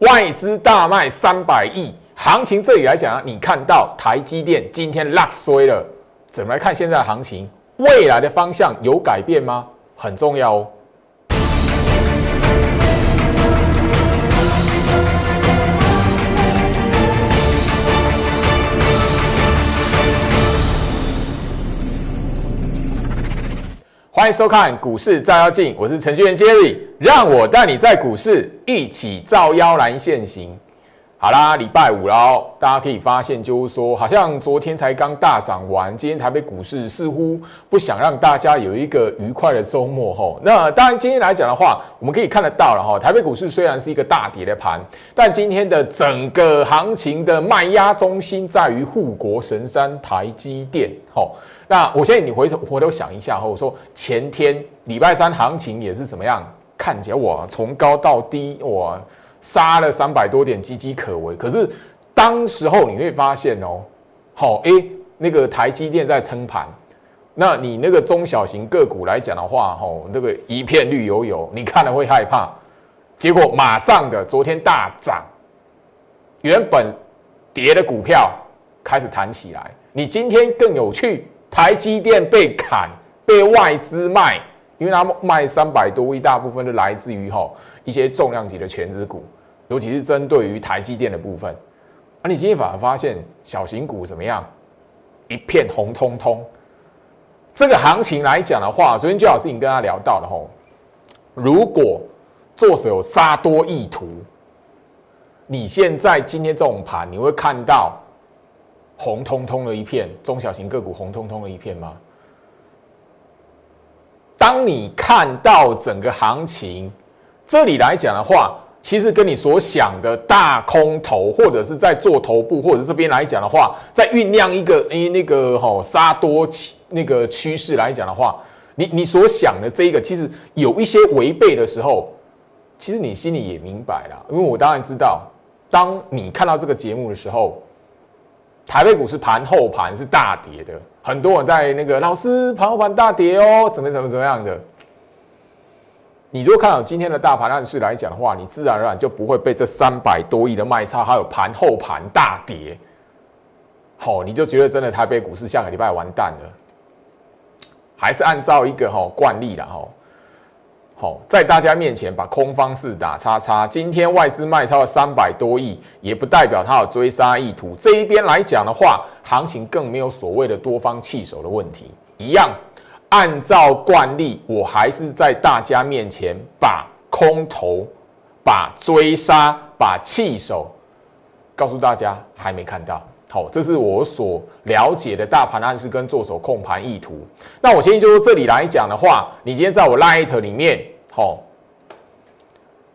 外资大卖三百亿，行情这里来讲啊，你看到台积电今天落衰了，怎么来看现在的行情？未来的方向有改变吗？很重要哦。欢迎收看股市照妖镜，我是程序员 Jerry，让我带你在股市一起照妖来现行。好啦，礼拜五喽，大家可以发现，就是说，好像昨天才刚大涨完，今天台北股市似乎不想让大家有一个愉快的周末吼。那当然，今天来讲的话，我们可以看得到了哈，台北股市虽然是一个大跌的盘，但今天的整个行情的卖压中心在于护国神山台积电吼。那我现在你回头回头想一下哈，我说前天礼拜三行情也是怎么样？看起来我，从高到低我，杀了三百多点，岌岌可危。可是当时候你会发现哦，好哎，那个台积电在撑盘，那你那个中小型个股来讲的话，吼，那个一片绿油油，你看了会害怕。结果马上的昨天大涨，原本跌的股票开始弹起来。你今天更有趣。台积电被砍，被外资卖，因为它卖三百多亿，大部分都来自于吼一些重量级的全资股，尤其是针对于台积电的部分。而你今天反而发现小型股怎么样？一片红彤彤。这个行情来讲的话，昨天最老师已经跟他聊到了吼，如果做手有杀多意图，你现在今天这种盘，你会看到。红彤彤的一片，中小型个股红彤彤的一片吗？当你看到整个行情，这里来讲的话，其实跟你所想的大空头，或者是在做头部，或者这边来讲的话，在酝酿一个诶那个吼杀多那个趋势来讲的话，你你所想的这一个，其实有一些违背的时候，其实你心里也明白了，因为我当然知道，当你看到这个节目的时候。台北股市盘后盘是大跌的，很多人在那个老师盘后盘大跌哦，怎么怎么怎么样的？你如果看到今天的大盘暗示来讲的话，你自然而然就不会被这三百多亿的卖差，还有盘后盘大跌，好，你就觉得真的台北股市下个礼拜完蛋了，还是按照一个哈惯例了哈。好，在大家面前把空方式打叉叉。今天外资卖超了三百多亿，也不代表它有追杀意图。这一边来讲的话，行情更没有所谓的多方弃守的问题。一样，按照惯例，我还是在大家面前把空头、把追杀、把弃守告诉大家，还没看到。好，这是我所了解的大盘暗示跟做手控盘意图。那我先就这里来讲的话，你今天在我 Light 里面，好，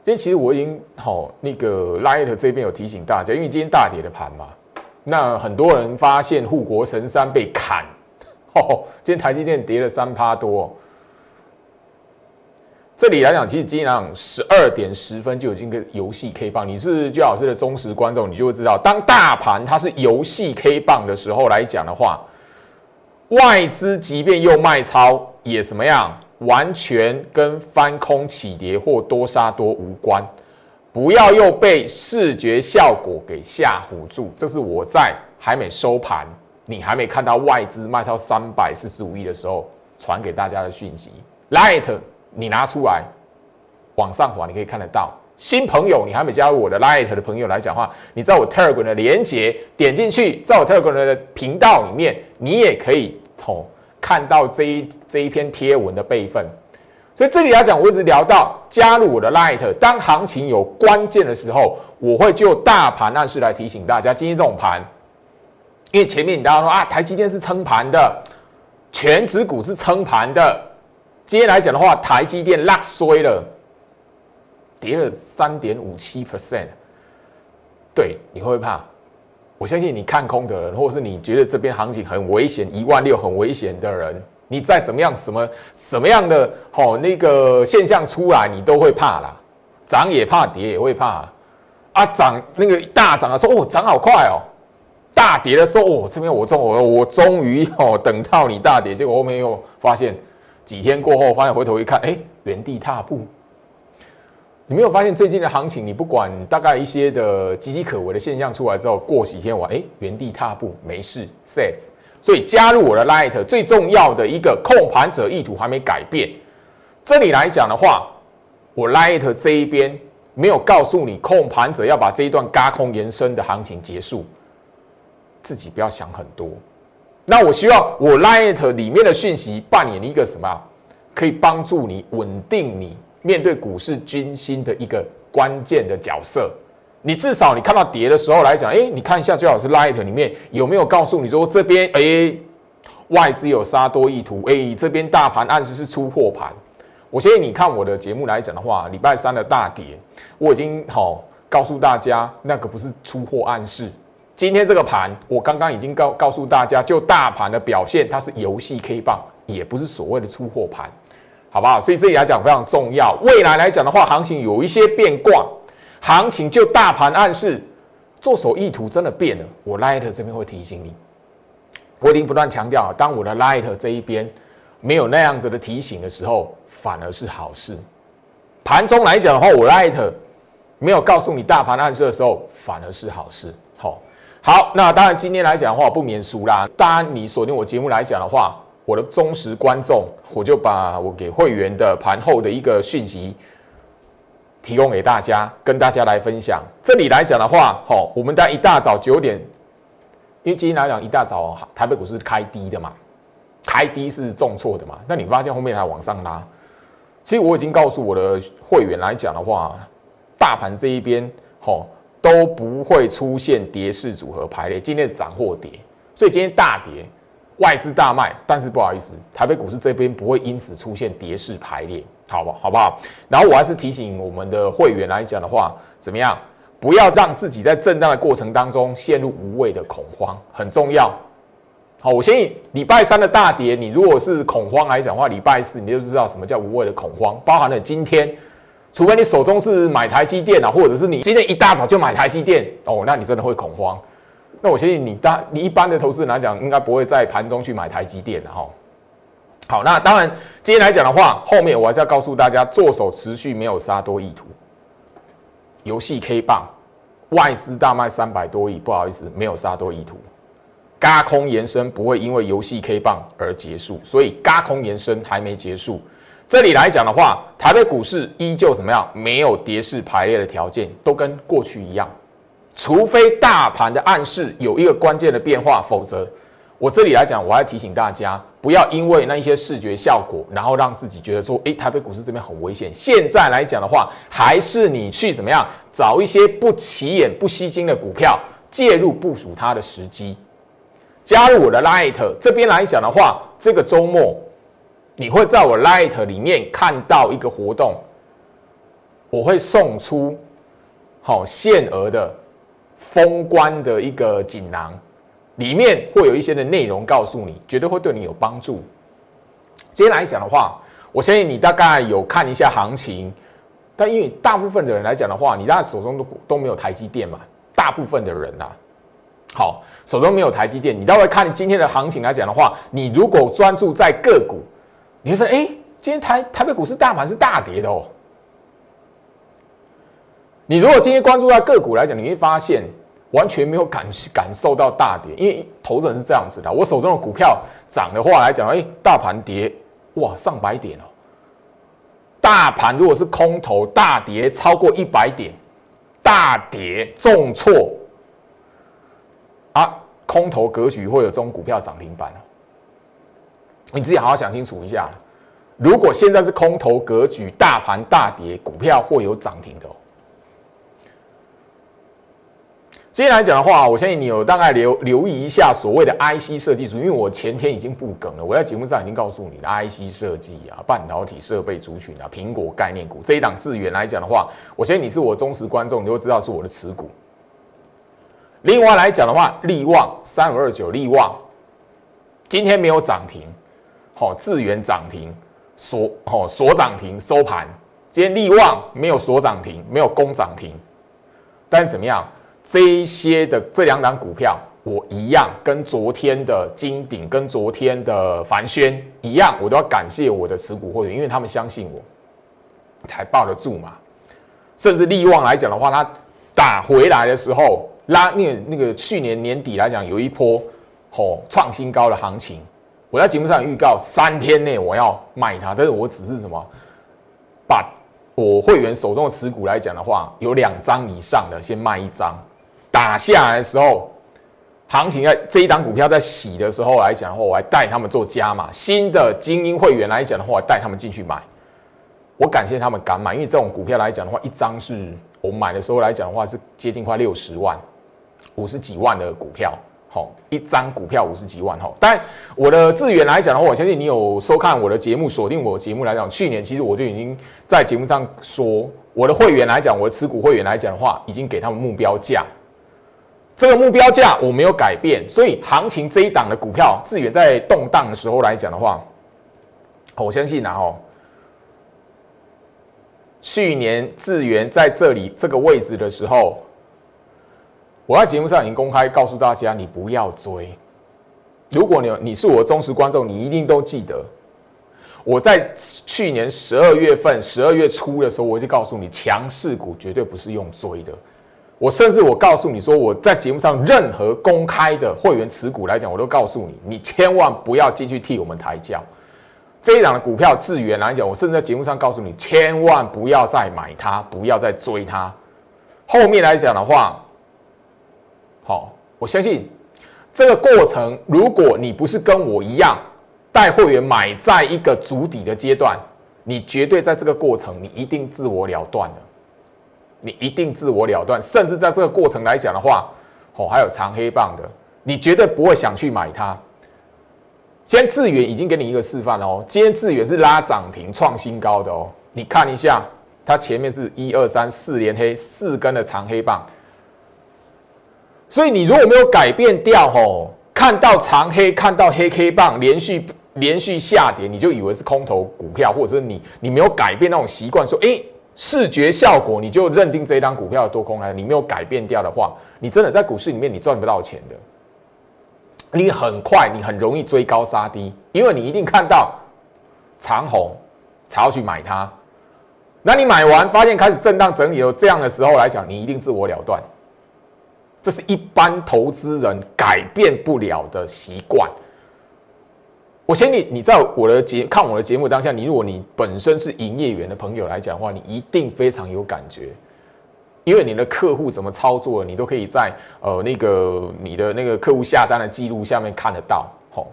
今天其实我已经好那个 Light 这边有提醒大家，因为今天大跌的盘嘛，那很多人发现护国神山被砍，哦，今天台积电跌了三趴多。这里来讲，其实今天来讲，十二点十分就已经个游戏 K 棒。你是居老师的忠实观众，你就会知道，当大盘它是游戏 K 棒的时候来讲的话，外资即便又卖超，也什么样，完全跟翻空起跌或多杀多无关。不要又被视觉效果给吓唬住。这是我在还没收盘，你还没看到外资卖超三百四十五亿的时候传给大家的讯息。Light。你拿出来往上滑，你可以看得到。新朋友，你还没加入我的 Light 的朋友来讲话，你在我 Telegram 的连接点进去，在我 Telegram 的频道里面，你也可以从看到这一这一篇贴文的备份。所以这里来讲，我一直聊到加入我的 Light，当行情有关键的时候，我会就大盘暗示来提醒大家，今天这种盘，因为前面你大家说啊，台积电是撑盘的，全指股是撑盘的。今天来讲的话，台积电拉衰了，跌了三点五七 percent。对，你会不会怕？我相信你看空的人，或者是你觉得这边行情很危险，一万六很危险的人，你再怎么样，什么什么样的好那个现象出来，你都会怕啦。涨也怕，跌也会怕。啊，涨那个大涨的时候，哦，涨好快哦。大跌的时候，哦，这边我终我我终于哦等到你大跌，结果后面又发现。几天过后，发现回头一看，哎，原地踏步。你没有发现最近的行情，你不管大概一些的岌岌可危的现象出来之后，过几天我哎原地踏步没事 safe。所以加入我的 Light 最重要的一个控盘者意图还没改变。这里来讲的话，我 Light 这一边没有告诉你控盘者要把这一段嘎空延伸的行情结束，自己不要想很多。那我希望我 Light 里面的讯息扮演一个什么？可以帮助你稳定你面对股市军心的一个关键的角色。你至少你看到跌的时候来讲，哎，你看一下最好是 Light 里面有没有告诉你说这边哎外资有杀多意图，哎这边大盘暗示是出货盘。我建议你看我的节目来讲的话，礼拜三的大跌，我已经好告诉大家那个不是出货暗示。今天这个盘，我刚刚已经告告诉大家，就大盘的表现，它是游戏 K 棒，也不是所谓的出货盘，好不好？所以这里来讲非常重要。未来来讲的话，行情有一些变卦。行情就大盘暗示，做手意图真的变了。我 Light 这边会提醒你，我已经不断强调，当我的 Light 这一边没有那样子的提醒的时候，反而是好事。盘中来讲的话，我 Light 没有告诉你大盘暗示的时候，反而是好事。好，好，那当然今天来讲的话，不免俗啦。当然你锁定我节目来讲的话，我的忠实观众，我就把我给会员的盘后的一个讯息。提供给大家，跟大家来分享。这里来讲的话，好，我们在一大早九点，因为今天来讲一大早台北股市开低的嘛，开低是重挫的嘛。那你发现后面还往上拉，其实我已经告诉我的会员来讲的话，大盘这一边吼都不会出现跌势组合排列，今天涨或跌，所以今天大跌，外资大卖，但是不好意思，台北股市这边不会因此出现跌势排列。好吧，好不好？然后我还是提醒我们的会员来讲的话，怎么样？不要让自己在震荡的过程当中陷入无谓的恐慌，很重要。好，我建议礼拜三的大跌，你如果是恐慌来讲的话，礼拜四你就知道什么叫无谓的恐慌。包含了今天，除非你手中是买台积电啊，或者是你今天一大早就买台积电哦，那你真的会恐慌。那我相信你大你一般的投资人来讲，应该不会在盘中去买台积电的哈。好，那当然，今天来讲的话，后面我还是要告诉大家，做手持续没有杀多意图。游戏 K 棒，外资大卖三百多亿，不好意思，没有杀多意图。嘎空延伸不会因为游戏 K 棒而结束，所以嘎空延伸还没结束。这里来讲的话，台北股市依旧怎么样？没有跌势排列的条件，都跟过去一样，除非大盘的暗示有一个关键的变化，否则。我这里来讲，我要提醒大家，不要因为那一些视觉效果，然后让自己觉得说，诶，台北股市这边很危险。现在来讲的话，还是你去怎么样找一些不起眼、不吸睛的股票，介入部署它的时机。加入我的 Light 这边来讲的话，这个周末你会在我 Light 里面看到一个活动，我会送出好限额的封关的一个锦囊。里面会有一些的内容告诉你，绝对会对你有帮助。今天来讲的话，我相信你大概有看一下行情，但因为大部分的人来讲的话，你家手中都都没有台积电嘛，大部分的人呐，好，手中没有台积电，你待会看今天的行情来讲的话，你如果专注在个股，你会发现，哎，今天台台北股市大盘是大跌的哦。你如果今天关注到个股来讲，你会发现。完全没有感感受到大跌，因为投资人是这样子的。我手中的股票涨的话来讲，哎，大盘跌，哇，上百点哦。大盘如果是空头，大跌超过一百点，大跌重挫啊，空头格局会有这种股票涨停板哦。你自己好好想清楚一下。如果现在是空头格局，大盘大跌，股票会有涨停的。今天来讲的话，我相信你有大概留留意一下所谓的 IC 设计组，因为我前天已经不梗了，我在节目上已经告诉你了，IC 设计啊，半导体设备族群啊，苹果概念股这一档资源来讲的话，我相信你是我忠实观众，你就知道是我的持股。另外来讲的话，利旺三五二九利旺今天没有涨停，好，资源涨停，锁好锁涨停收盘，今天利旺没有锁涨停，没有攻涨停，但是怎么样？这一些的这两档股票，我一样跟昨天的金鼎、跟昨天的凡轩一样，我都要感谢我的持股会员，因为他们相信我，才抱得住嘛。甚至利旺来讲的话，它打回来的时候拉那那个去年年底来讲有一波吼创新高的行情，我在节目上预告三天内我要卖它，但是我只是什么把我会员手中的持股来讲的话，有两张以上的先卖一张，打下来的时候。行情在这一档股票在洗的时候来讲的话，我还带他们做加码。新的精英会员来讲的话，带他们进去买。我感谢他们敢买，因为这种股票来讲的话，一张是我买的时候来讲的话是接近快六十万，五十几万的股票，好，一张股票五十几万哈。但我的资源来讲的话，我相信你有收看我的节目，锁定我节目来讲，去年其实我就已经在节目上说，我的会员来讲，我的持股会员来讲的话，已经给他们目标价。这个目标价我没有改变，所以行情这一档的股票，智远在动荡的时候来讲的话，我相信啊，哦，去年智源在这里这个位置的时候，我在节目上已经公开告诉大家，你不要追。如果你你是我的忠实观众，你一定都记得，我在去年十二月份、十二月初的时候，我就告诉你，强势股绝对不是用追的。我甚至我告诉你说，我在节目上任何公开的会员持股来讲，我都告诉你，你千万不要进去替我们抬轿。这一档的股票智源来讲，我甚至在节目上告诉你，千万不要再买它，不要再追它。后面来讲的话，好，我相信这个过程，如果你不是跟我一样带会员买在一个足底的阶段，你绝对在这个过程，你一定自我了断了。你一定自我了断，甚至在这个过程来讲的话，哦，还有长黑棒的，你绝对不会想去买它。先智远已经给你一个示范了哦，今天智远是拉涨停创新高的哦，你看一下，它前面是一二三四连黑四根的长黑棒，所以你如果没有改变掉哦，看到长黑看到黑 K 棒连续连续下跌，你就以为是空头股票，或者是你你没有改变那种习惯，说哎。视觉效果，你就认定这一张股票的多空了，你没有改变掉的话，你真的在股市里面你赚不到钱的。你很快，你很容易追高杀低，因为你一定看到长虹才要去买它。那你买完发现开始震荡整理了，这样的时候来讲，你一定自我了断。这是一般投资人改变不了的习惯。我先你你在我的节看我的节目当下，你如果你本身是营业员的朋友来讲的话，你一定非常有感觉，因为你的客户怎么操作，你都可以在呃那个你的那个客户下单的记录下面看得到。吼，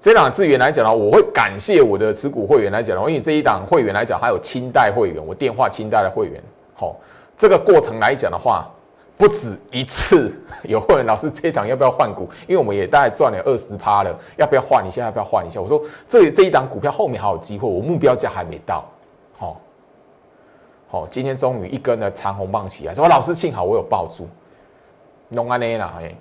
这档资源来讲呢，我会感谢我的持股会员来讲的话，因为这一档会员来讲还有清代会员，我电话清代的会员，吼，这个过程来讲的话。不止一次 有会员老师这一档要不要换股？因为我们也大概赚了二十趴了，要不要换一下？要不要换一下？我说这这一档股票后面还有机会，我目标价还没到。好，好，今天终于一根的长红棒起来，说老师幸好我有抱住。弄安内啦，哎，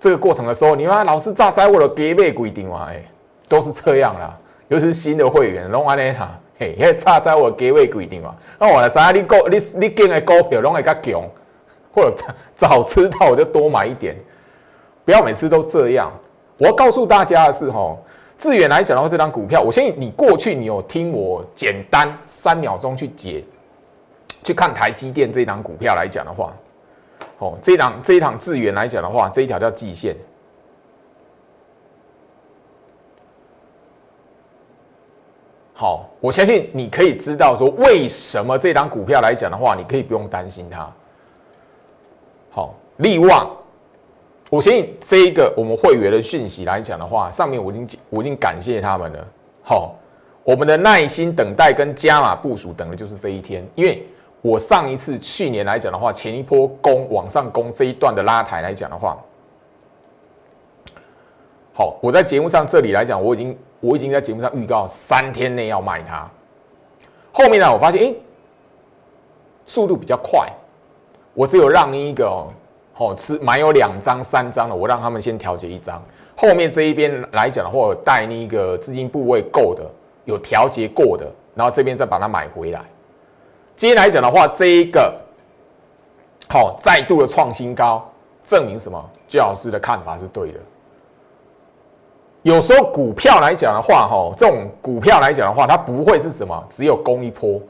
这个过程的时候，你看老师炸在我的给背规定嘛，哎，都是这样啦。尤其是新的会员，弄安内啦，嘿，炸在我给位规定嘛。那我来知你股你你进的股票拢会较强。或者早知道我就多买一点，不要每次都这样。我要告诉大家的是，哈，志远来讲的话，这张股票，我相信你过去你有听我简单三秒钟去解，去看台积电这张股票来讲的话，哦，这档这一档志远来讲的话，这一条叫季线。好，我相信你可以知道说，为什么这张股票来讲的话，你可以不用担心它。好，利旺，我相信这一个我们会员的讯息来讲的话，上面我已经我已经感谢他们了。好，我们的耐心等待跟加码部署等的就是这一天，因为我上一次去年来讲的话，前一波攻往上攻这一段的拉抬来讲的话，好，我在节目上这里来讲，我已经我已经在节目上预告三天内要卖它。后面呢，我发现哎，速度比较快。我只有让一个哦，好吃买有两张、三张的，我让他们先调节一张。后面这一边来讲的话，带那个资金部位够的，有调节过的，然后这边再把它买回来。今天来讲的话，这一个好再度的创新高，证明什么？最老师的看法是对的。有时候股票来讲的话，哈，这种股票来讲的话，它不会是什么只有攻一波。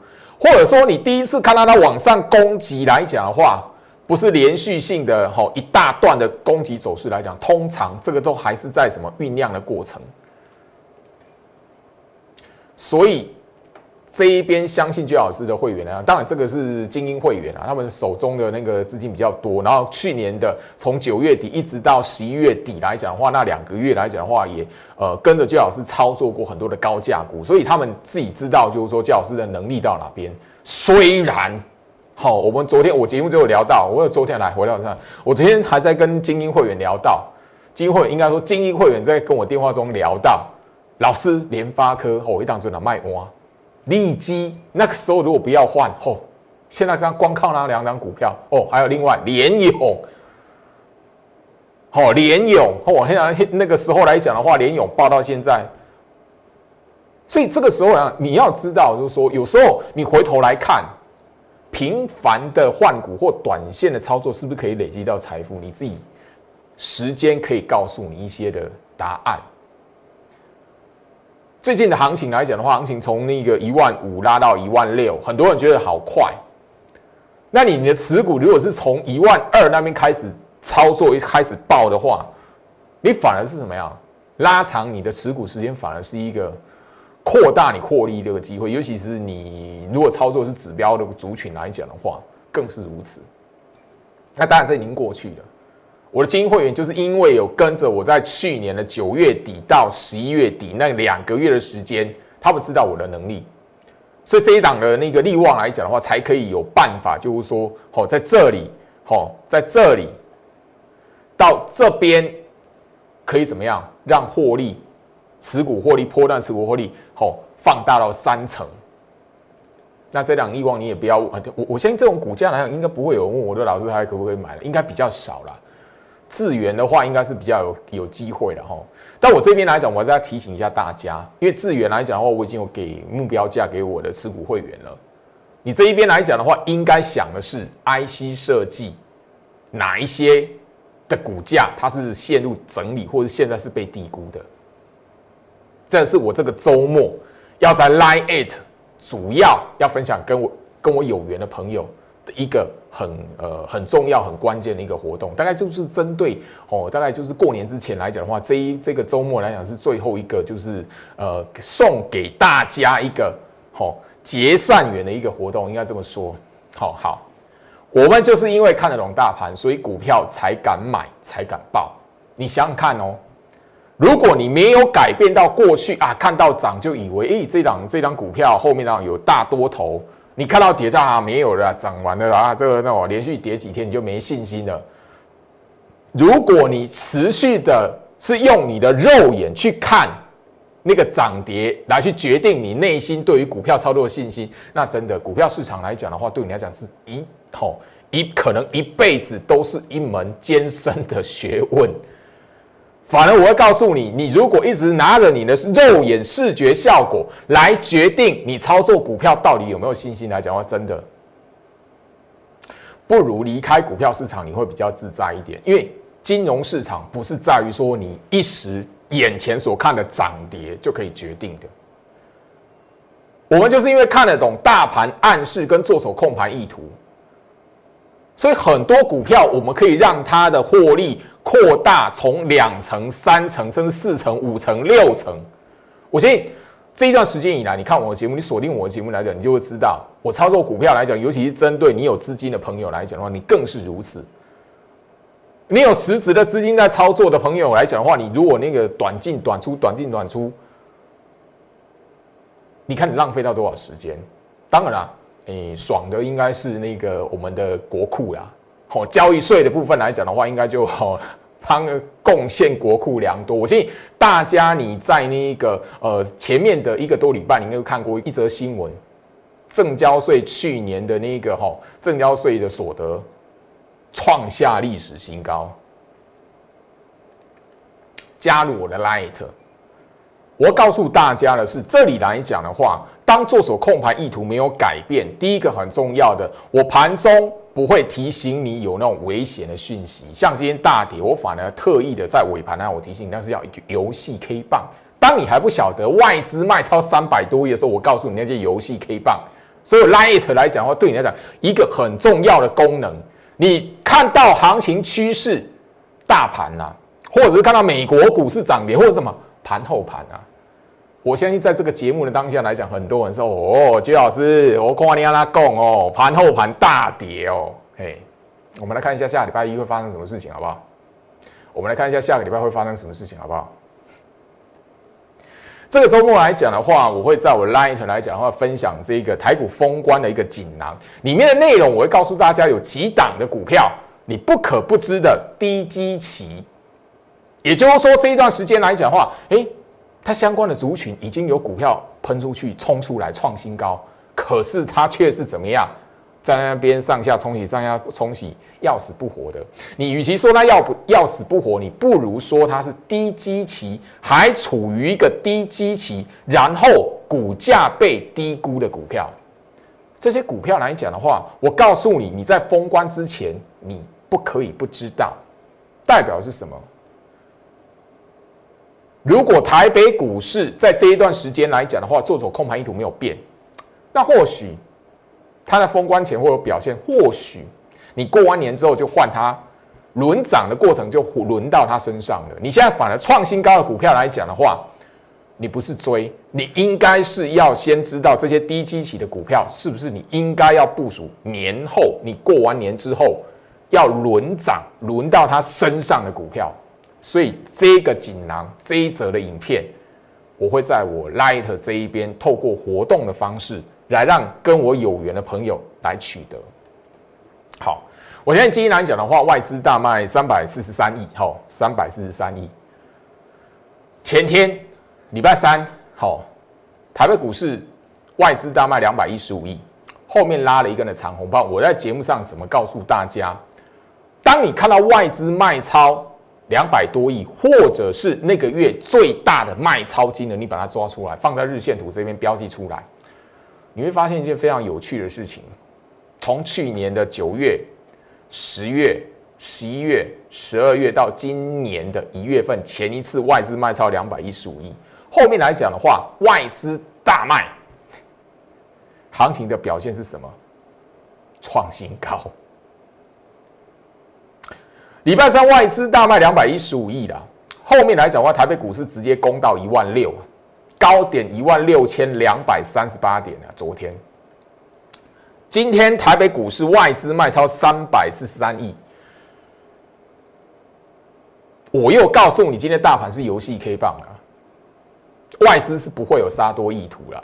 或者说你第一次看到它往上攻击来讲的话，不是连续性的哈一大段的攻击走势来讲，通常这个都还是在什么酝酿的过程，所以。这一边相信最老师的会员啊，当然这个是精英会员啊，他们手中的那个资金比较多。然后去年的从九月底一直到十一月底来讲的话，那两个月来讲的话，也呃跟着最老师操作过很多的高价股，所以他们自己知道就是说最老师的能力到哪边。虽然好，我们昨天我节目就有聊到，我有昨天来回到上，我昨天还在跟精英会员聊到，精英会员应该说精英会员在跟我电话中聊到，老师联发科哦一档准的卖哇。利基那个时候如果不要换哦，现在刚光靠那两张股票哦，还有另外联勇，哦联勇哦，我现在那个时候来讲的话，联勇报到现在，所以这个时候啊，你要知道就是说，有时候你回头来看，频繁的换股或短线的操作是不是可以累积到财富？你自己时间可以告诉你一些的答案。最近的行情来讲的话，行情从那个一万五拉到一万六，很多人觉得好快。那你你的持股如果是从一万二那边开始操作，一开始爆的话，你反而是什么样？拉长你的持股时间，反而是一个扩大你获利这个机会。尤其是你如果操作是指标的族群来讲的话，更是如此。那当然这已经过去了。我的精英会员就是因为有跟着我在去年的九月底到十一月底那两个月的时间，他们知道我的能力，所以这一档的那个利旺来讲的话，才可以有办法，就是说，好在这里，好在这里，到这边可以怎么样让获利持股获利破断持股获利好放大到三成。那这档利望你也不要我我相信这种股价来讲，应该不会有人问我的老师还可不可以买了，应该比较少了。智源的话，应该是比较有有机会的哈。但我这边来讲，我还是要提醒一下大家，因为智源来讲的话，我已经有给目标价给我的持股会员了。你这一边来讲的话，应该想的是 IC 设计哪一些的股价它是陷入整理，或者现在是被低估的。这是我这个周末要在 Line Eight 主要要分享跟我跟我有缘的朋友。一个很呃很重要很关键的一个活动，大概就是针对哦，大概就是过年之前来讲的话，这一这个周末来讲是最后一个，就是呃送给大家一个好结善缘的一个活动，应该这么说。好好，我们就是因为看得懂大盘，所以股票才敢买，才敢报。你想想看哦，如果你没有改变到过去啊，看到涨就以为诶这档这档股票后面呢有大多头。你看到跌价啊，没有了，涨完了啊，这个那我连续跌几天你就没信心了。如果你持续的是用你的肉眼去看那个涨跌来去决定你内心对于股票操作的信心，那真的股票市场来讲的话，对你来讲是一吼一可能一辈子都是一门艰深的学问。反而我会告诉你，你如果一直拿着你的肉眼视觉效果来决定你操作股票到底有没有信心来讲话，真的不如离开股票市场，你会比较自在一点。因为金融市场不是在于说你一时眼前所看的涨跌就可以决定的。我们就是因为看得懂大盘暗示跟做手控盘意图，所以很多股票我们可以让它的获利。扩大从两层、三层，甚至四层、五层、六层。我相信这一段时间以来，你看我的节目，你锁定我的节目来讲，你就会知道，我操作股票来讲，尤其是针对你有资金的朋友来讲的话，你更是如此。你有实质的资金在操作的朋友来讲的话，你如果那个短进短出、短进短出，你看你浪费到多少时间？当然啦，诶，爽的应该是那个我们的国库啦。哦，交易税的部分来讲的话，应该就 好，帮贡献国库良多。我相信大家你在那个呃前面的一个多礼拜，你应该看过一则新闻，正交税去年的那个哈正交税的所得创下历史新高。加入我的 Light，我告诉大家的是，这里来讲的话，当做手控盘意图没有改变，第一个很重要的，我盘中。不会提醒你有那种危险的讯息，像今天大跌，我反而特意的在尾盘呢，我提醒你，那是要一句游戏 K 棒。当你还不晓得外资卖超三百多亿的时候，我告诉你那些游戏 K 棒所以 Light 来讲的话，对你来讲一个很重要的功能，你看到行情趋势、大盘呐，或者是看到美国股市涨跌，或者什么盘后盘啊，我相信在这个节目的当下来讲，很多人说哦，鞠老师，我夸你阿拉讲哦，盘后盘大跌哦，嘿，我们来看一下下礼拜一会发生什么事情，好不好？我们来看一下下个礼拜会发生什么事情，好不好？这个周末来讲的话，我会在我 Light 来讲的话，分享这个台股封关的一个锦囊，里面的内容我会告诉大家有几档的股票，你不可不知的低基期，也就是说这一段时间来讲的话，诶，它相关的族群已经有股票喷出去、冲出来创新高，可是它却是怎么样？在那边上下冲洗，上下冲洗，要死不活的。你与其说它要不要死不活，你不如说它是低基期，还处于一个低基期，然后股价被低估的股票。这些股票来讲的话，我告诉你，你在封关之前，你不可以不知道，代表是什么？如果台北股市在这一段时间来讲的话，做走控盘意图没有变，那或许。它在封关前会有表现，或许你过完年之后就换它，轮涨的过程就轮到它身上了。你现在反而创新高的股票来讲的话，你不是追，你应该是要先知道这些低基期的股票是不是你应该要部署年后，你过完年之后要轮涨轮到它身上的股票。所以这个锦囊这一则的影片，我会在我 Light 这一边透过活动的方式。来让跟我有缘的朋友来取得。好，我现在今天来讲的话，外资大卖三百四十三亿，好，三百四十三亿。前天礼拜三，好，台北股市外资大卖两百一十五亿，后面拉了一根的长红棒。我在节目上怎么告诉大家？当你看到外资卖超两百多亿，或者是那个月最大的卖超金额，你把它抓出来，放在日线图这边标记出来。你会发现一件非常有趣的事情：从去年的九月、十月、十一月、十二月到今年的一月份，前一次外资卖超两百一十五亿，后面来讲的话，外资大卖，行情的表现是什么？创新高。礼拜三外资大卖两百一十五亿啦，后面来讲的话，台北股市直接攻到一万六。高点一万六千两百三十八点啊！昨天，今天台北股市外资卖超三百四十三亿。我又告诉你，今天大盘是游戏 K 棒啊，外资是不会有杀多意图了。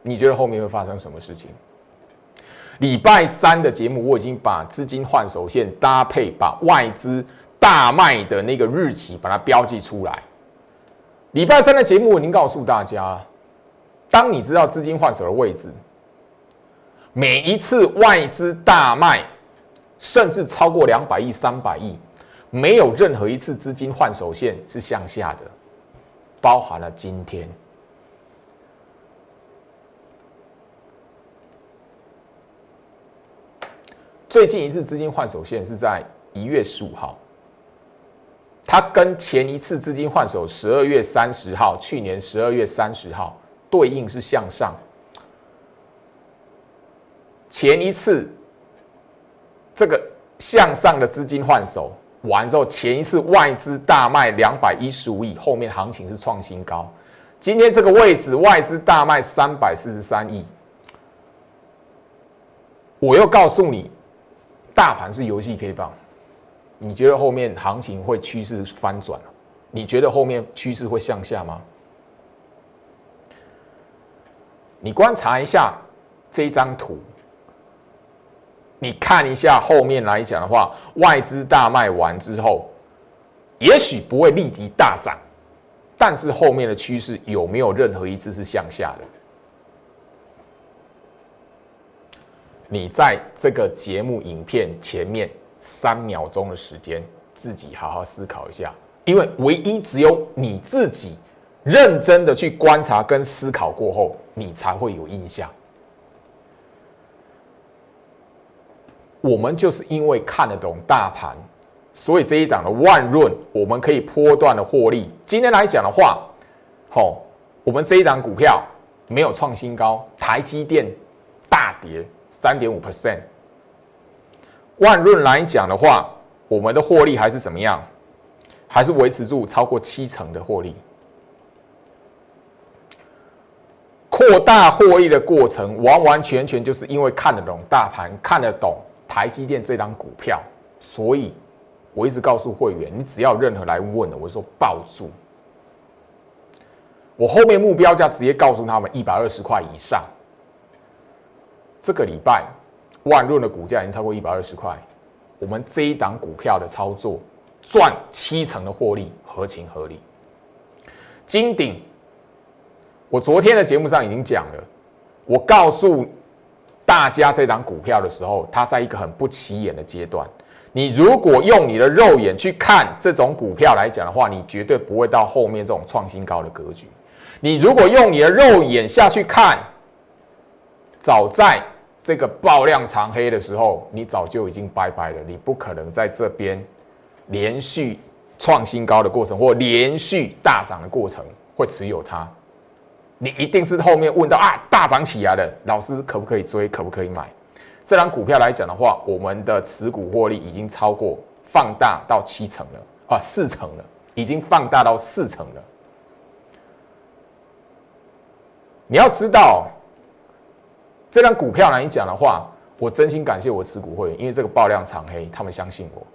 你觉得后面会发生什么事情？礼拜三的节目，我已经把资金换手线搭配，把外资大卖的那个日期把它标记出来。礼拜三的节目，我已经告诉大家，当你知道资金换手的位置，每一次外资大卖，甚至超过两百亿、三百亿，没有任何一次资金换手线是向下的，包含了今天。最近一次资金换手线是在一月十五号。它跟前一次资金换手十二月三十号，去年十二月三十号对应是向上。前一次这个向上的资金换手完之后，前一次外资大卖两百一十五亿，后面行情是创新高。今天这个位置外资大卖三百四十三亿，我又告诉你，大盘是游戏 K 棒。你觉得后面行情会趋势翻转你觉得后面趋势会向下吗？你观察一下这张图，你看一下后面来讲的话，外资大卖完之后，也许不会立即大涨，但是后面的趋势有没有任何一只是向下的？你在这个节目影片前面。三秒钟的时间，自己好好思考一下，因为唯一只有你自己认真的去观察跟思考过后，你才会有印象。我们就是因为看得懂大盘，所以这一档的万润，我们可以波段的获利。今天来讲的话，好，我们这一档股票没有创新高，台积电大跌三点五 percent。万润来讲的话，我们的获利还是怎么样？还是维持住超过七成的获利。扩大获利的过程，完完全全就是因为看得懂大盘，看得懂台积电这张股票，所以我一直告诉会员，你只要任何来问的，我说抱住。我后面目标价直接告诉他们一百二十块以上。这个礼拜万润的股价已经超过一百二十块，我们这一档股票的操作赚七成的获利，合情合理。金鼎，我昨天的节目上已经讲了，我告诉大家这档股票的时候，它在一个很不起眼的阶段。你如果用你的肉眼去看这种股票来讲的话，你绝对不会到后面这种创新高的格局。你如果用你的肉眼下去看，早在这个爆量长黑的时候，你早就已经拜拜了。你不可能在这边连续创新高的过程，或连续大涨的过程会持有它。你一定是后面问到啊，大涨起来了，老师可不可以追？可不可以买？这张股票来讲的话，我们的持股获利已经超过放大到七成了啊，四成了，已经放大到四成了。你要知道，这张股票来讲的话，我真心感谢我持股会员，因为这个爆量长黑，他们相信我。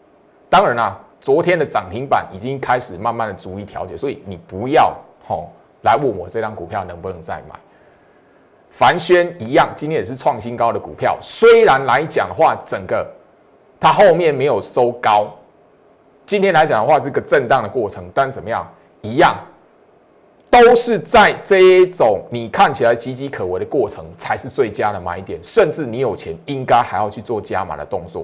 当然啦，昨天的涨停板已经开始慢慢的逐一调节，所以你不要吼来问我这张股票能不能再买。凡轩一样，今天也是创新高的股票，虽然来讲的话，整个它后面没有收高，今天来讲的话是个震荡的过程，但怎么样，一样。都是在这一种你看起来岌岌可危的过程，才是最佳的买点。甚至你有钱，应该还要去做加码的动作。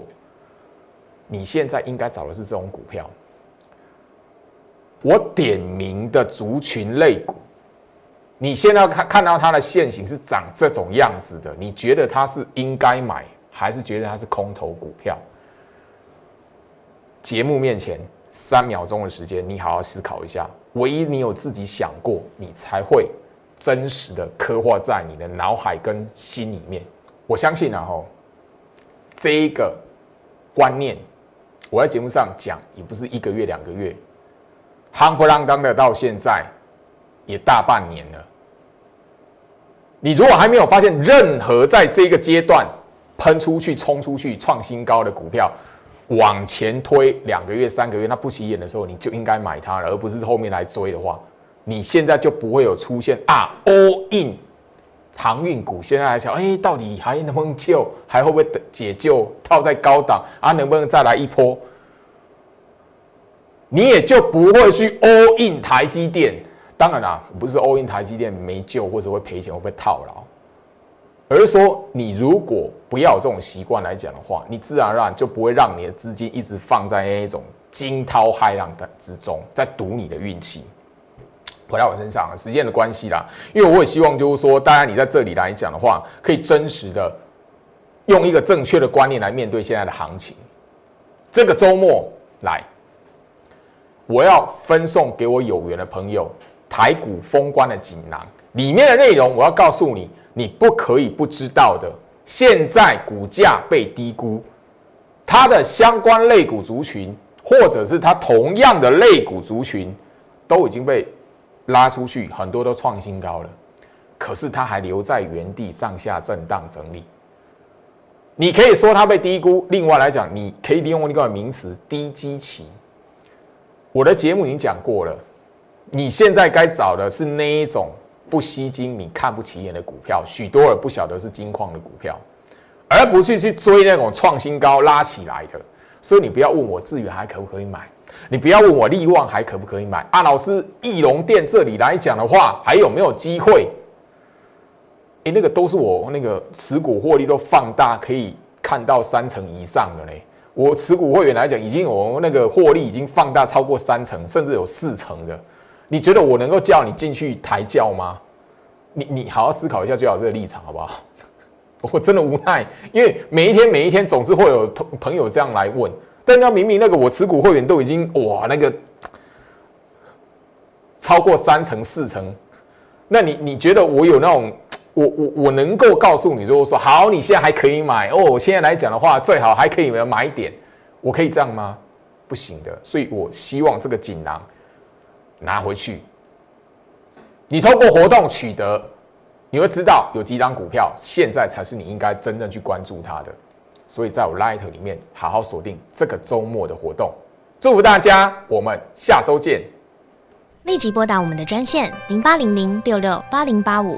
你现在应该找的是这种股票。我点名的族群类股，你现在看看到它的线型是长这种样子的，你觉得它是应该买，还是觉得它是空头股票？节目面前三秒钟的时间，你好好思考一下。唯一你有自己想过，你才会真实的刻画在你的脑海跟心里面。我相信啊，吼，这一个观念，我在节目上讲也不是一个月两个月，夯不啷当的到现在也大半年了。你如果还没有发现任何在这个阶段喷出去、冲出去、创新高的股票，往前推两个月、三个月，那不起眼的时候，你就应该买它，而不是后面来追的话，你现在就不会有出现啊，all in 航运股。现在来想，哎，到底还能不能救？还会不会解救？套在高档啊，能不能再来一波？你也就不会去 all in 台积电。当然啦，不是 all in 台积电没救，或者会赔钱，会被套牢。而是说，你如果不要有这种习惯来讲的话，你自然而然就不会让你的资金一直放在那一种惊涛骇浪的之中，在赌你的运气。回到我身上，时间的关系啦，因为我也希望就是说，大家你在这里来讲的话，可以真实的用一个正确的观念来面对现在的行情。这个周末来，我要分送给我有缘的朋友台股封关的锦囊，里面的内容我要告诉你。你不可以不知道的，现在股价被低估，它的相关类股族群，或者是它同样的类股族群，都已经被拉出去，很多都创新高了，可是它还留在原地上下震荡整理。你可以说它被低估，另外来讲，你可以利用一个名词“低基期”。我的节目已经讲过了，你现在该找的是那一种。不吸金、你看不起眼的股票，许多人不晓得是金矿的股票，而不是去追那种创新高拉起来的。所以你不要问我资源还可不可以买，你不要问我利旺还可不可以买。啊，老师，翼龙店这里来讲的话，还有没有机会？哎，那个都是我那个持股获利都放大，可以看到三成以上的嘞。我持股会员来讲，已经有那个获利已经放大超过三成，甚至有四成的。你觉得我能够叫你进去抬轿吗？你你好好思考一下，最好这个立场好不好？我真的无奈，因为每一天每一天总是会有朋朋友这样来问，但那明明那个我持股会员都已经哇那个超过三成四成，那你你觉得我有那种我我我能够告诉你，如果说好，你现在还可以买哦，我现在来讲的话，最好还可以买点，我可以这样吗？不行的，所以我希望这个锦囊拿回去，你通过活动取得，你会知道有几张股票现在才是你应该真正去关注它的。所以在我 Light 里面好好锁定这个周末的活动，祝福大家，我们下周见。立即拨打我们的专线零八零零六六八零八五